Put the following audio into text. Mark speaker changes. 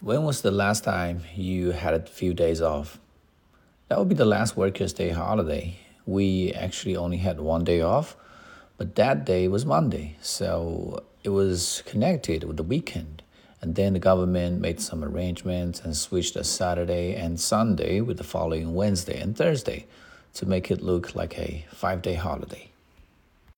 Speaker 1: When was the last time you had a few days off? That would be the last Workers' Day holiday. We actually only had one day off, but that day was Monday, so it was connected with the weekend. And then the government made some arrangements and switched a Saturday and Sunday with the following Wednesday and Thursday to make it look like a five day holiday.